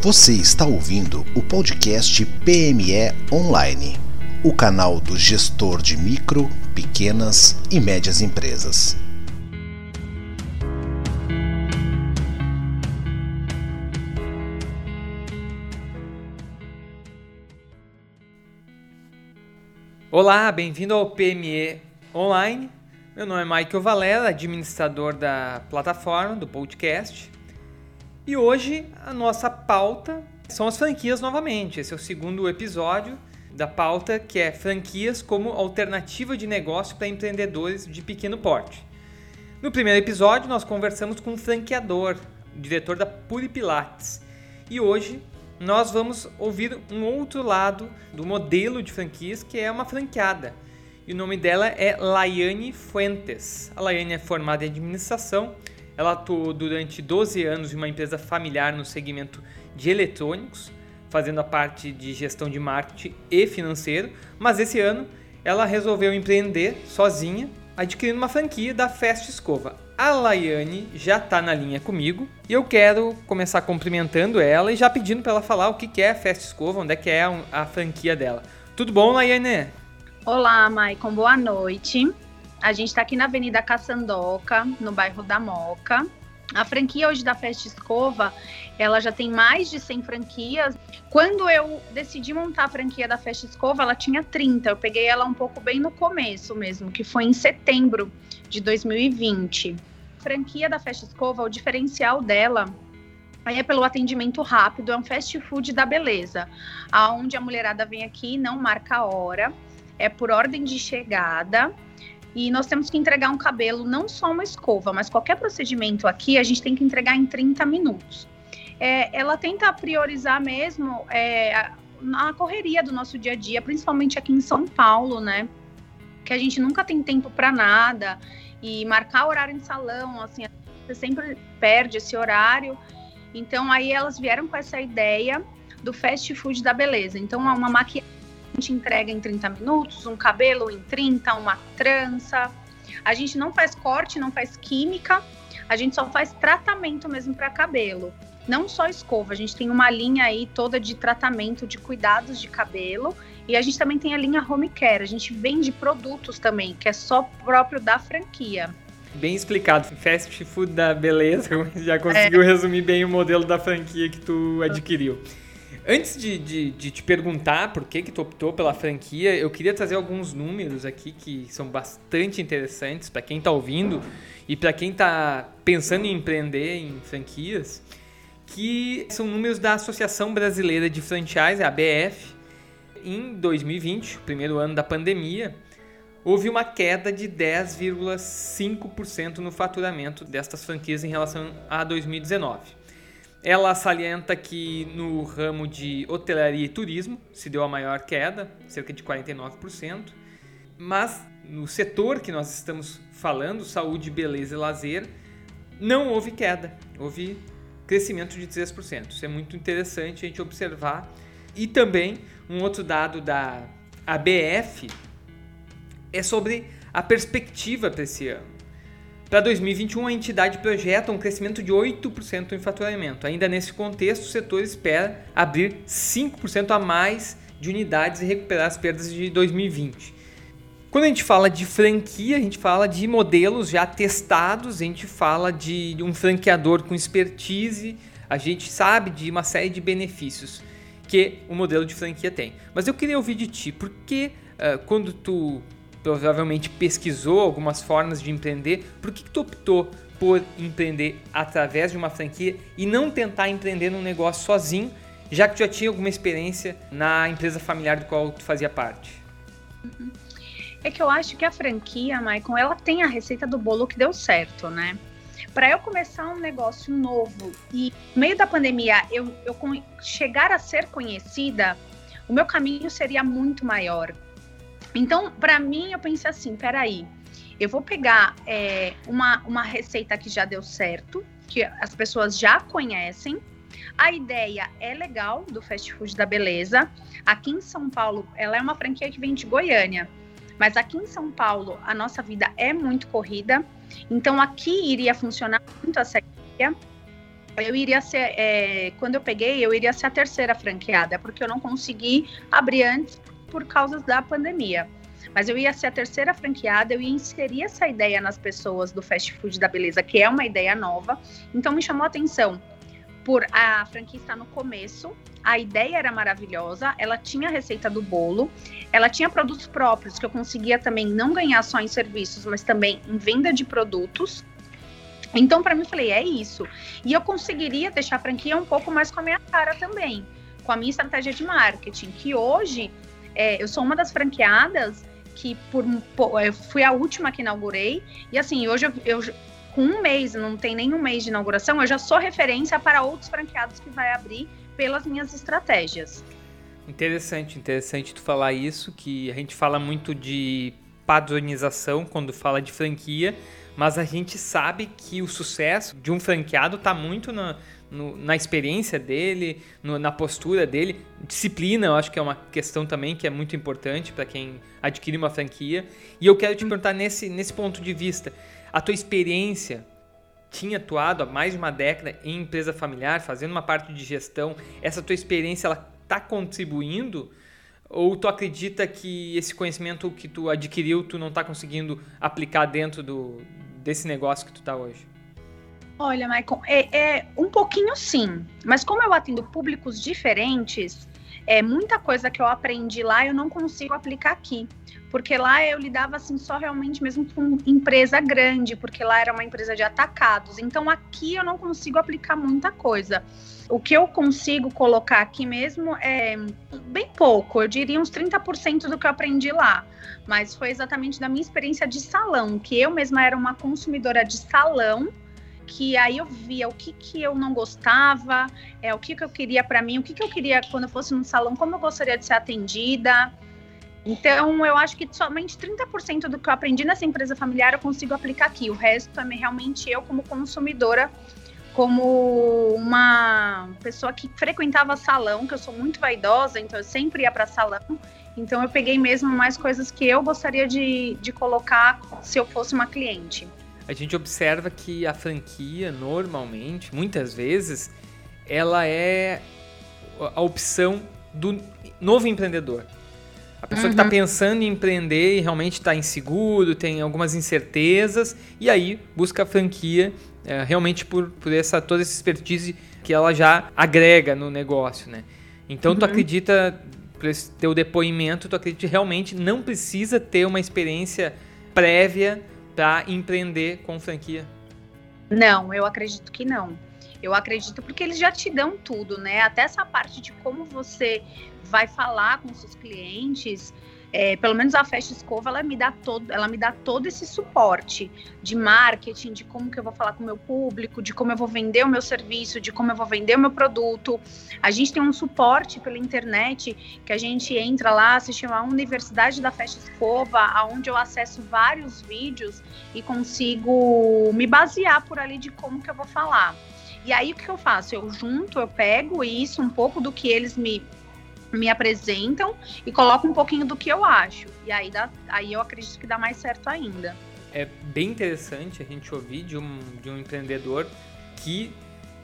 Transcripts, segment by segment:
Você está ouvindo o podcast PME Online, o canal do gestor de micro, pequenas e médias empresas. Olá, bem-vindo ao PME Online. Meu nome é Michael Valera, administrador da plataforma, do podcast. E hoje a nossa pauta são as franquias novamente. Esse é o segundo episódio da pauta que é franquias como alternativa de negócio para empreendedores de pequeno porte. No primeiro episódio nós conversamos com um franqueador, diretor da Puri Pilates. E hoje nós vamos ouvir um outro lado do modelo de franquias que é uma franqueada. E o nome dela é Laiane Fuentes. A Laiane é formada em administração ela atuou durante 12 anos em uma empresa familiar no segmento de eletrônicos, fazendo a parte de gestão de marketing e financeiro, mas esse ano ela resolveu empreender sozinha, adquirindo uma franquia da Fast Escova. A Laiane já está na linha comigo e eu quero começar cumprimentando ela e já pedindo para ela falar o que é a Fast Escova, onde é que é a franquia dela. Tudo bom, Laiane? Olá, Maicon, boa noite. A gente está aqui na Avenida Caçandoca, no bairro da Moca. A franquia hoje da Festa Escova, ela já tem mais de 100 franquias. Quando eu decidi montar a franquia da Festa Escova, ela tinha 30. Eu peguei ela um pouco bem no começo mesmo, que foi em setembro de 2020. A franquia da Festa Escova, o diferencial dela é pelo atendimento rápido, é um fast food da beleza, aonde a mulherada vem aqui, não marca a hora, é por ordem de chegada e nós temos que entregar um cabelo, não só uma escova, mas qualquer procedimento aqui, a gente tem que entregar em 30 minutos. É, ela tenta priorizar mesmo é, a correria do nosso dia a dia, principalmente aqui em São Paulo, né? Que a gente nunca tem tempo para nada e marcar horário em salão, assim, você sempre perde esse horário. Então aí elas vieram com essa ideia do fast food da beleza. Então uma maquiagem gente entrega em 30 minutos, um cabelo em 30, uma trança. A gente não faz corte, não faz química, a gente só faz tratamento mesmo para cabelo. Não só escova, a gente tem uma linha aí toda de tratamento, de cuidados de cabelo. E a gente também tem a linha home care. A gente vende produtos também, que é só próprio da franquia. Bem explicado. Fast food da beleza. Já conseguiu é. resumir bem o modelo da franquia que tu adquiriu. Antes de, de, de, te perguntar por que, que tu optou pela franquia, eu queria trazer alguns números aqui que são bastante interessantes para quem está ouvindo e para quem está pensando em empreender em franquias, que são números da Associação Brasileira de Franchise, a ABF. Em 2020, o primeiro ano da pandemia, houve uma queda de 10,5% no faturamento destas franquias em relação a 2019. Ela salienta que no ramo de hotelaria e turismo se deu a maior queda, cerca de 49%, mas no setor que nós estamos falando, saúde, beleza e lazer, não houve queda, houve crescimento de 3%. Isso é muito interessante a gente observar. E também um outro dado da ABF é sobre a perspectiva para esse ano. Para 2021, a entidade projeta um crescimento de 8% em faturamento. Ainda nesse contexto, o setor espera abrir 5% a mais de unidades e recuperar as perdas de 2020. Quando a gente fala de franquia, a gente fala de modelos já testados, a gente fala de um franqueador com expertise, a gente sabe de uma série de benefícios que o modelo de franquia tem. Mas eu queria ouvir de ti, por que uh, quando tu provavelmente pesquisou algumas formas de empreender, por que, que tu optou por empreender através de uma franquia e não tentar empreender num negócio sozinho, já que tu já tinha alguma experiência na empresa familiar do qual tu fazia parte? Uhum. É que eu acho que a franquia, Maicon, ela tem a receita do bolo que deu certo, né? Para eu começar um negócio novo e no meio da pandemia eu, eu chegar a ser conhecida, o meu caminho seria muito maior. Então, para mim, eu pensei assim: peraí, eu vou pegar é, uma, uma receita que já deu certo, que as pessoas já conhecem. A ideia é legal do fast food da beleza. Aqui em São Paulo, ela é uma franquia que vem de Goiânia, mas aqui em São Paulo a nossa vida é muito corrida, então aqui iria funcionar muito essa ideia. eu iria ser, é, quando eu peguei, eu iria ser a terceira franqueada, porque eu não consegui abrir antes por causa da pandemia. Mas eu ia ser a terceira franqueada, eu ia inserir essa ideia nas pessoas do fast food da beleza, que é uma ideia nova. Então me chamou a atenção por a franquia estar no começo, a ideia era maravilhosa, ela tinha a receita do bolo, ela tinha produtos próprios que eu conseguia também não ganhar só em serviços, mas também em venda de produtos. Então, para mim, eu falei, é isso. E eu conseguiria deixar a franquia um pouco mais com a minha cara também, com a minha estratégia de marketing, que hoje é, eu sou uma das franqueadas que por, por, eu fui a última que inaugurei, e assim, hoje eu, eu com um mês, não tem nem um mês de inauguração, eu já sou referência para outros franqueados que vai abrir pelas minhas estratégias. Interessante, interessante tu falar isso, que a gente fala muito de padronização quando fala de franquia, mas a gente sabe que o sucesso de um franqueado está muito na, no, na experiência dele, no, na postura dele. Disciplina, eu acho que é uma questão também que é muito importante para quem adquire uma franquia. E eu quero te hum. perguntar nesse, nesse ponto de vista, a tua experiência tinha atuado há mais de uma década em empresa familiar, fazendo uma parte de gestão, essa tua experiência ela está contribuindo ou tu acredita que esse conhecimento que tu adquiriu tu não está conseguindo aplicar dentro do, desse negócio que tu está hoje? Olha, Maicon, é, é, um pouquinho sim, mas como eu atendo públicos diferentes, é muita coisa que eu aprendi lá eu não consigo aplicar aqui, porque lá eu lidava assim só realmente mesmo com empresa grande, porque lá era uma empresa de atacados. Então aqui eu não consigo aplicar muita coisa. O que eu consigo colocar aqui mesmo é bem pouco, eu diria uns 30% do que eu aprendi lá. Mas foi exatamente da minha experiência de salão, que eu mesma era uma consumidora de salão que aí eu via o que, que eu não gostava, é, o que, que eu queria para mim, o que, que eu queria quando eu fosse no salão, como eu gostaria de ser atendida. Então, eu acho que somente 30% do que eu aprendi nessa empresa familiar eu consigo aplicar aqui. O resto é realmente eu, como consumidora, como uma pessoa que frequentava salão, que eu sou muito vaidosa, então eu sempre ia para salão. Então, eu peguei mesmo mais coisas que eu gostaria de, de colocar se eu fosse uma cliente a gente observa que a franquia, normalmente, muitas vezes, ela é a opção do novo empreendedor. A pessoa tá uhum. que está pensando em empreender e realmente está inseguro, tem algumas incertezas, e aí busca a franquia é, realmente por, por essa, toda essa expertise que ela já agrega no negócio, né? Então, uhum. tu acredita, por esse teu depoimento, tu acredita que realmente não precisa ter uma experiência prévia para empreender com franquia? Não, eu acredito que não. Eu acredito porque eles já te dão tudo, né? Até essa parte de como você vai falar com seus clientes, é, pelo menos a Festa Escova, ela me dá todo, ela me dá todo esse suporte de marketing, de como que eu vou falar com o meu público, de como eu vou vender o meu serviço, de como eu vou vender o meu produto. A gente tem um suporte pela internet que a gente entra lá, se chama Universidade da Festa Escova, aonde eu acesso vários vídeos e consigo me basear por ali de como que eu vou falar. E aí o que eu faço? Eu junto, eu pego isso, um pouco do que eles me me apresentam e coloco um pouquinho do que eu acho. E aí, dá, aí eu acredito que dá mais certo ainda. É bem interessante a gente ouvir de um, de um empreendedor que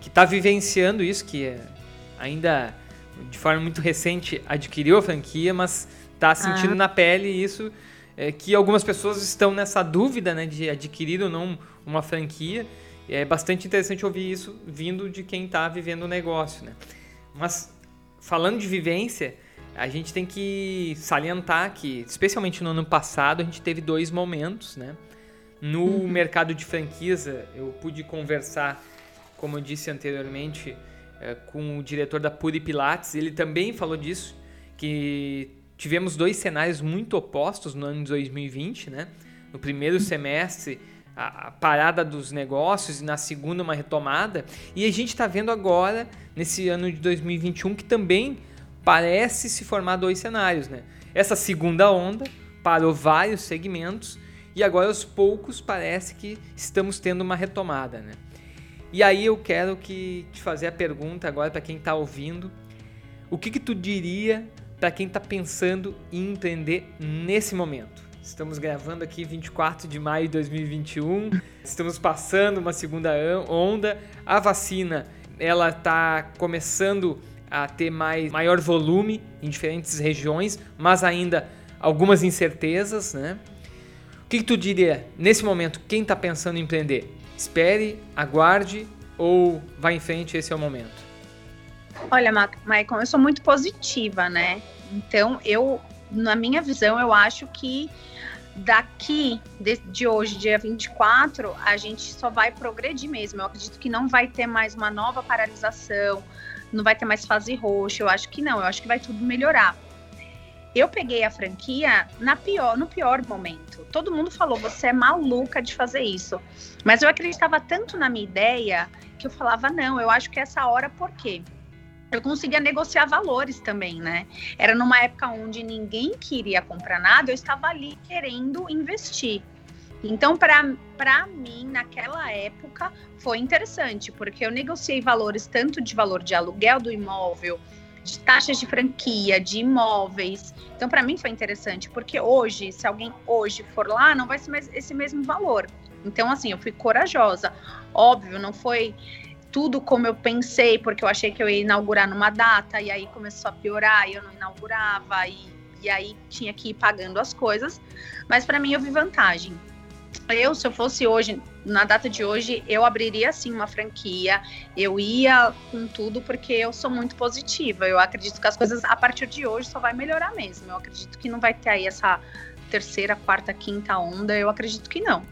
está vivenciando isso, que é ainda de forma muito recente adquiriu a franquia, mas está sentindo ah. na pele isso, é, que algumas pessoas estão nessa dúvida né, de adquirir ou não uma franquia. É bastante interessante ouvir isso vindo de quem está vivendo o negócio. Né? Mas falando de vivência, a gente tem que salientar que, especialmente no ano passado, a gente teve dois momentos, né? No uhum. mercado de franquias, eu pude conversar, como eu disse anteriormente, eh, com o diretor da Puri Pilates. Ele também falou disso, que tivemos dois cenários muito opostos no ano de 2020, né? No primeiro semestre, a, parada dos negócios e na segunda uma retomada. E a gente está vendo agora, nesse ano de 2021, que também parece se formar dois cenários. Né? Essa segunda onda parou vários segmentos e agora aos poucos parece que estamos tendo uma retomada. Né? E aí eu quero que te fazer a pergunta agora para quem está ouvindo. O que, que tu diria para quem está pensando em empreender nesse momento? Estamos gravando aqui 24 de maio de 2021. Estamos passando uma segunda onda. A vacina ela está começando a ter mais, maior volume em diferentes regiões, mas ainda algumas incertezas, né? O que, que tu diria nesse momento? Quem está pensando em empreender? Espere, aguarde ou vá em frente? Esse é o momento. Olha, Maicon, eu sou muito positiva, né? Então, eu, na minha visão, eu acho que daqui de, de, hoje, dia 24, a gente só vai progredir mesmo. Eu acredito que não vai ter mais uma nova paralisação, não vai ter mais fase roxa. Eu acho que não, eu acho que vai tudo melhorar. Eu peguei a franquia na pior, no pior momento. Todo mundo falou, você é maluca de fazer isso. Mas eu acreditava tanto na minha ideia que eu falava, não, eu acho que essa hora, por quê? Eu conseguia negociar valores também, né? Era numa época onde ninguém queria comprar nada, eu estava ali querendo investir. Então, para mim, naquela época, foi interessante, porque eu negociei valores tanto de valor de aluguel do imóvel, de taxas de franquia, de imóveis. Então, para mim foi interessante, porque hoje, se alguém hoje for lá, não vai ser mais esse mesmo valor. Então, assim, eu fui corajosa. Óbvio, não foi tudo como eu pensei, porque eu achei que eu ia inaugurar numa data, e aí começou a piorar, e eu não inaugurava, e, e aí tinha que ir pagando as coisas. Mas para mim eu vi vantagem. Eu, se eu fosse hoje, na data de hoje, eu abriria sim uma franquia, eu ia com tudo, porque eu sou muito positiva. Eu acredito que as coisas a partir de hoje só vai melhorar mesmo. Eu acredito que não vai ter aí essa terceira, quarta, quinta onda, eu acredito que não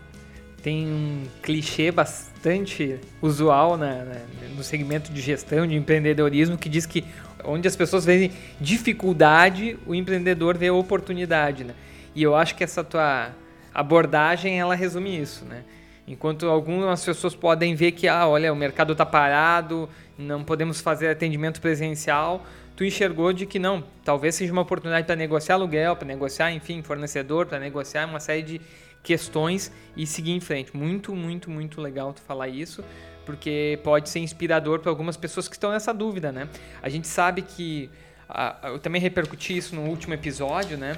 tem um clichê bastante usual na, na, no segmento de gestão, de empreendedorismo, que diz que onde as pessoas veem dificuldade, o empreendedor vê oportunidade, né? E eu acho que essa tua abordagem, ela resume isso, né? Enquanto algumas pessoas podem ver que, ah, olha, o mercado está parado, não podemos fazer atendimento presencial, tu enxergou de que não, talvez seja uma oportunidade para negociar aluguel, para negociar, enfim, fornecedor, para negociar uma série de questões e seguir em frente. Muito, muito, muito legal tu falar isso, porque pode ser inspirador para algumas pessoas que estão nessa dúvida, né? A gente sabe que eu também repercuti isso no último episódio, né?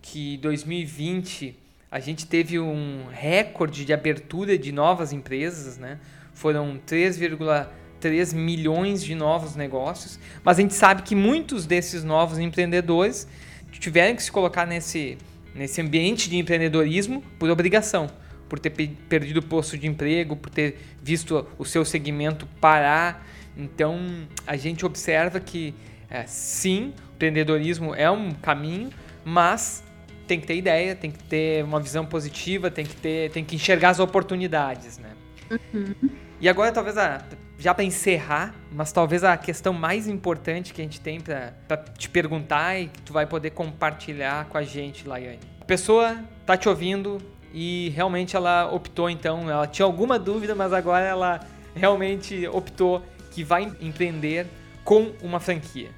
Que 2020 a gente teve um recorde de abertura de novas empresas, né? Foram 3,3 milhões de novos negócios, mas a gente sabe que muitos desses novos empreendedores tiveram que se colocar nesse nesse ambiente de empreendedorismo por obrigação, por ter perdido o posto de emprego, por ter visto o seu segmento parar. Então a gente observa que é, sim, o empreendedorismo é um caminho, mas tem que ter ideia, tem que ter uma visão positiva, tem que ter, tem que enxergar as oportunidades, né? Uhum. E agora talvez a, já para encerrar, mas talvez a questão mais importante que a gente tem para te perguntar e que tu vai poder compartilhar com a gente, Laiane. A pessoa tá te ouvindo e realmente ela optou então, ela tinha alguma dúvida, mas agora ela realmente optou que vai empreender com uma franquia.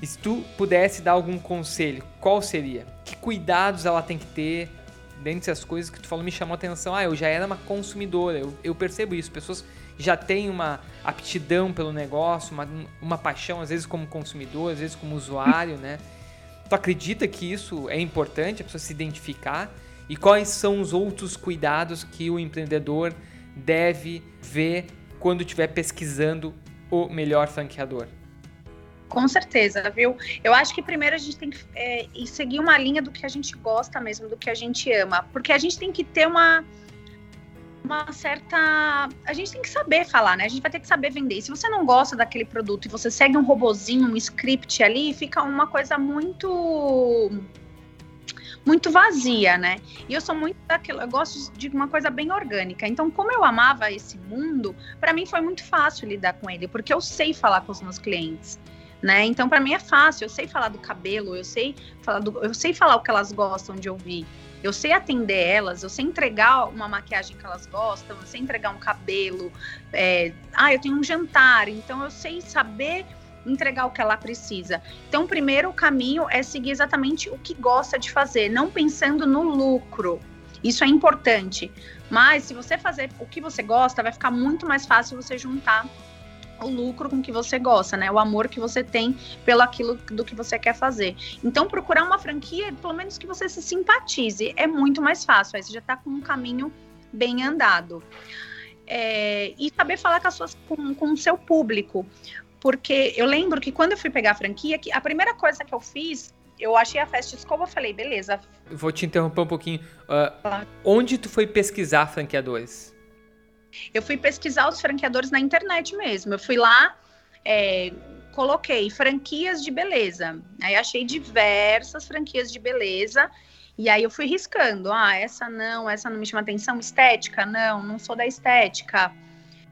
E se tu pudesse dar algum conselho, qual seria? Que cuidados ela tem que ter? Dentre as coisas que tu falou, me chamou a atenção. Ah, eu já era uma consumidora, eu, eu percebo isso. Pessoas já têm uma aptidão pelo negócio, uma, uma paixão, às vezes como consumidor, às vezes como usuário, né? Tu acredita que isso é importante, a pessoa se identificar? E quais são os outros cuidados que o empreendedor deve ver quando estiver pesquisando o melhor franqueador? Com certeza, viu? Eu acho que primeiro a gente tem que é, seguir uma linha do que a gente gosta mesmo, do que a gente ama. Porque a gente tem que ter uma, uma certa. A gente tem que saber falar, né? A gente vai ter que saber vender. Se você não gosta daquele produto e você segue um robozinho, um script ali, fica uma coisa muito. Muito vazia, né? E eu sou muito daquilo, eu gosto de uma coisa bem orgânica. Então, como eu amava esse mundo, para mim foi muito fácil lidar com ele, porque eu sei falar com os meus clientes né? Então para mim é fácil, eu sei falar do cabelo, eu sei falar do, eu sei falar o que elas gostam de ouvir. Eu sei atender elas, eu sei entregar uma maquiagem que elas gostam, eu sei entregar um cabelo. É, ah, eu tenho um jantar, então eu sei saber entregar o que ela precisa. Então, primeiro o caminho é seguir exatamente o que gosta de fazer, não pensando no lucro. Isso é importante. Mas se você fazer o que você gosta, vai ficar muito mais fácil você juntar o lucro com que você gosta, né? O amor que você tem pelo aquilo do que você quer fazer. Então, procurar uma franquia, pelo menos que você se simpatize, é muito mais fácil. Aí você já está com um caminho bem andado. é, e saber falar com, as suas, com, com o seu público. Porque eu lembro que quando eu fui pegar a franquia, que a primeira coisa que eu fiz, eu achei a festa escova, eu falei, beleza. Vou te interromper um pouquinho. Uh, onde tu foi pesquisar franqueadores? Eu fui pesquisar os franqueadores na internet mesmo. Eu fui lá, é, coloquei franquias de beleza. Aí achei diversas franquias de beleza. E aí eu fui riscando. Ah, essa não, essa não me chama atenção. Estética? Não, não sou da estética.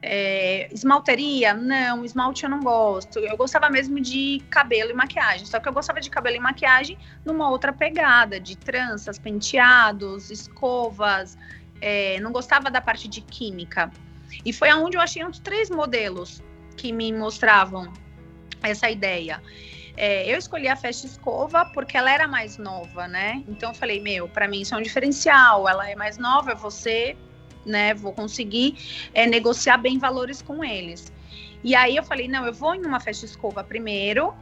É, esmalteria? Não, esmalte eu não gosto. Eu gostava mesmo de cabelo e maquiagem. Só que eu gostava de cabelo e maquiagem numa outra pegada, de tranças, penteados, escovas. É, não gostava da parte de química. E foi aonde eu achei uns três modelos que me mostravam essa ideia. É, eu escolhi a Festa Escova porque ela era mais nova, né? Então eu falei, meu, para mim isso é um diferencial. Ela é mais nova, você, né? Vou conseguir é, negociar bem valores com eles. E aí eu falei, não, eu vou em uma Festa Escova primeiro,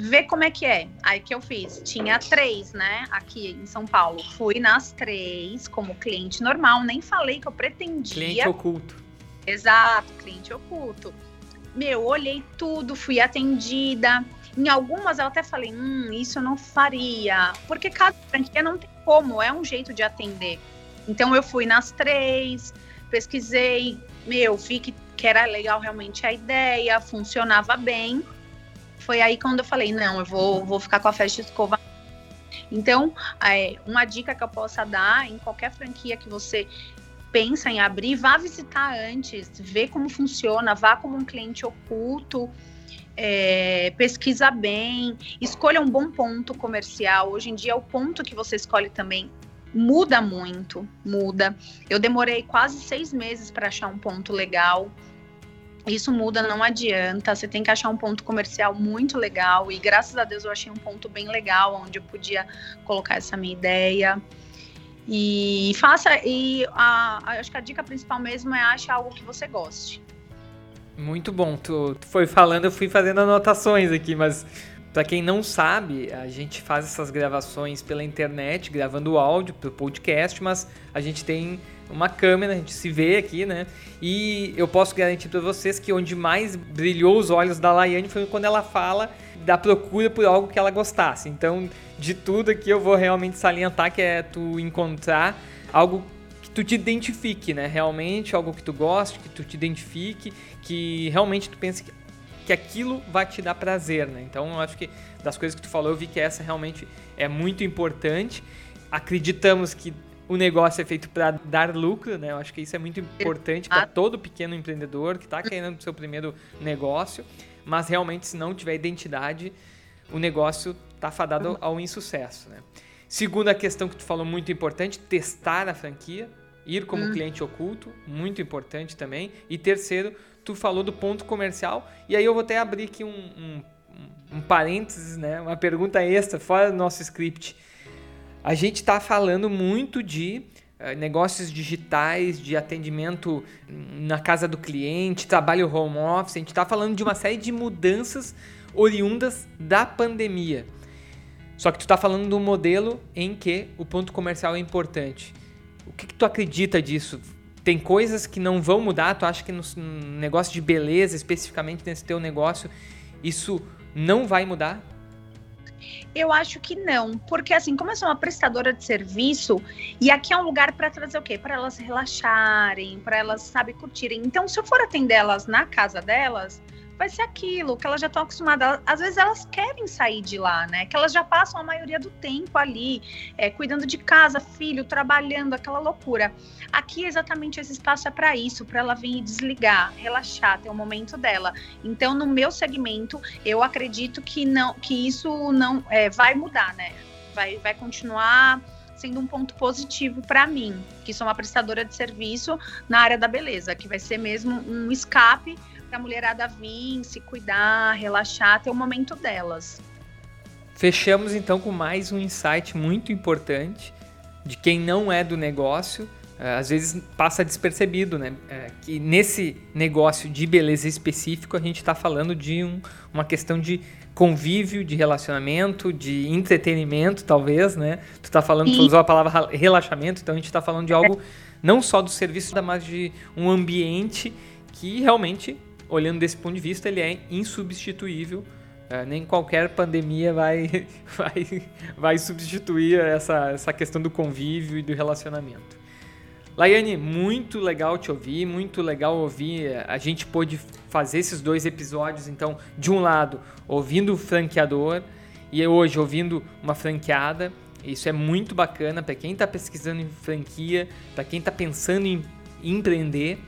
ver como é que é. Aí que eu fiz, tinha três, né? Aqui em São Paulo. Fui nas três como cliente normal, nem falei que eu pretendia. Cliente oculto. Exato, cliente oculto meu, olhei tudo, fui atendida. Em algumas eu até falei, hum, isso eu não faria. Porque cada franquia não tem como, é um jeito de atender. Então eu fui nas três, pesquisei, meu, vi que, que era legal realmente a ideia, funcionava bem. Foi aí quando eu falei, não, eu vou, vou ficar com a festa escova. Então, é, uma dica que eu possa dar em qualquer franquia que você pensa em abrir, vá visitar antes, vê como funciona, vá como um cliente oculto, é, pesquisa bem, escolha um bom ponto comercial. Hoje em dia, o ponto que você escolhe também muda muito, muda. Eu demorei quase seis meses para achar um ponto legal. Isso muda, não adianta. Você tem que achar um ponto comercial muito legal. E graças a Deus eu achei um ponto bem legal, onde eu podia colocar essa minha ideia. E faça, e a, acho que a dica principal mesmo é achar algo que você goste. Muito bom, tu, tu foi falando, eu fui fazendo anotações aqui, mas para quem não sabe, a gente faz essas gravações pela internet, gravando áudio para o podcast, mas a gente tem uma câmera, a gente se vê aqui, né? E eu posso garantir para vocês que onde mais brilhou os olhos da Laiane foi quando ela fala da procura por algo que ela gostasse. Então, de tudo aqui eu vou realmente salientar que é tu encontrar algo que tu te identifique, né? Realmente algo que tu goste, que tu te identifique, que realmente tu pense que, que aquilo vai te dar prazer, né? Então, eu acho que das coisas que tu falou, eu vi que essa realmente é muito importante. Acreditamos que o negócio é feito para dar lucro, né? Eu acho que isso é muito importante para todo pequeno empreendedor que está querendo o seu primeiro negócio mas realmente se não tiver identidade, o negócio está fadado ao insucesso, né? Segunda questão que tu falou muito importante, testar a franquia, ir como hum. cliente oculto, muito importante também. E terceiro, tu falou do ponto comercial, e aí eu vou até abrir aqui um, um, um parênteses, né? Uma pergunta extra, fora do nosso script. A gente está falando muito de eh, negócios digitais, de atendimento na casa do cliente, trabalho home office. A gente está falando de uma série de mudanças oriundas da pandemia. Só que tu está falando de um modelo em que o ponto comercial é importante. O que, que tu acredita disso? Tem coisas que não vão mudar? Tu acha que no negócio de beleza, especificamente nesse teu negócio, isso não vai mudar? Eu acho que não, porque assim, como eu sou uma prestadora de serviço, e aqui é um lugar para trazer o quê? Para elas relaxarem, para elas, sabe, curtirem. Então, se eu for atender elas na casa delas, vai ser aquilo que elas já estão acostumadas. Às vezes elas querem sair de lá, né? Que elas já passam a maioria do tempo ali, é, cuidando de casa, filho, trabalhando, aquela loucura. Aqui exatamente esse espaço é para isso, para ela vir desligar, relaxar, ter o um momento dela. Então, no meu segmento, eu acredito que não, que isso não é, vai mudar, né? Vai, vai continuar sendo um ponto positivo para mim, que sou uma prestadora de serviço na área da beleza, que vai ser mesmo um escape para a mulherada vir, se cuidar, relaxar, ter o momento delas. Fechamos então com mais um insight muito importante de quem não é do negócio, é, às vezes passa despercebido, né? É, que nesse negócio de beleza específico a gente está falando de um, uma questão de convívio, de relacionamento, de entretenimento, talvez, né? Tu tá falando, tu usou a palavra relaxamento, então a gente está falando de algo não só do serviço, mas de um ambiente que realmente, olhando desse ponto de vista, ele é insubstituível. É, nem qualquer pandemia vai, vai, vai substituir essa, essa questão do convívio e do relacionamento. Laiane, muito legal te ouvir, muito legal ouvir. A gente pôde fazer esses dois episódios, então, de um lado, ouvindo o franqueador e hoje ouvindo uma franqueada. Isso é muito bacana para quem está pesquisando em franquia, para quem está pensando em empreender.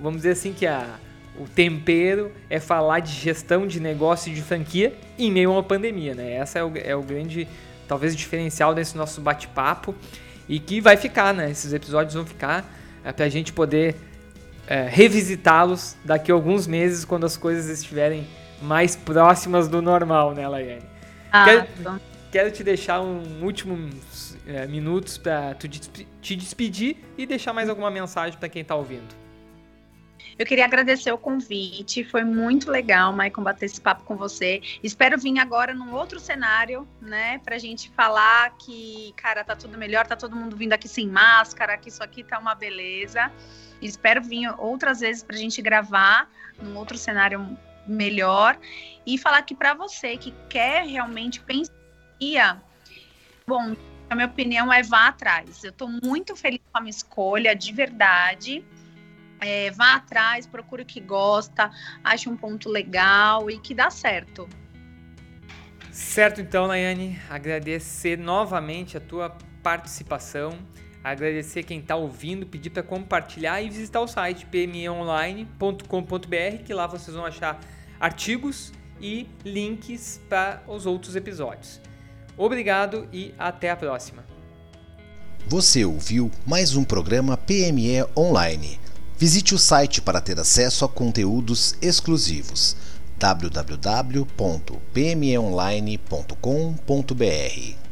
Vamos dizer assim que a, o tempero é falar de gestão de negócio e de franquia em meio a uma pandemia, né? Essa é o, é o grande, talvez, diferencial desse nosso bate-papo e que vai ficar, né? Esses episódios vão ficar é, para a gente poder é, revisitá-los daqui a alguns meses, quando as coisas estiverem mais próximas do normal, né, Laiane? Ah, quero, quero te deixar um último é, minutos para te despedir e deixar mais alguma mensagem para quem está ouvindo. Eu queria agradecer o convite, foi muito legal, Maicon, bater esse papo com você. Espero vir agora num outro cenário, né, pra gente falar que, cara, tá tudo melhor, tá todo mundo vindo aqui sem máscara, que isso aqui tá uma beleza. Espero vir outras vezes pra gente gravar num outro cenário melhor e falar aqui para você que quer realmente pensar. Bom, a minha opinião é vá atrás. Eu estou muito feliz com a minha escolha, de verdade. É, vá atrás, procure o que gosta, ache um ponto legal e que dá certo. Certo, então, Nayane, agradecer novamente a tua participação, agradecer quem está ouvindo, pedir para compartilhar e visitar o site pmeonline.com.br, que lá vocês vão achar artigos e links para os outros episódios. Obrigado e até a próxima. Você ouviu mais um programa PME Online Visite o site para ter acesso a conteúdos exclusivos www.pmeonline.com.br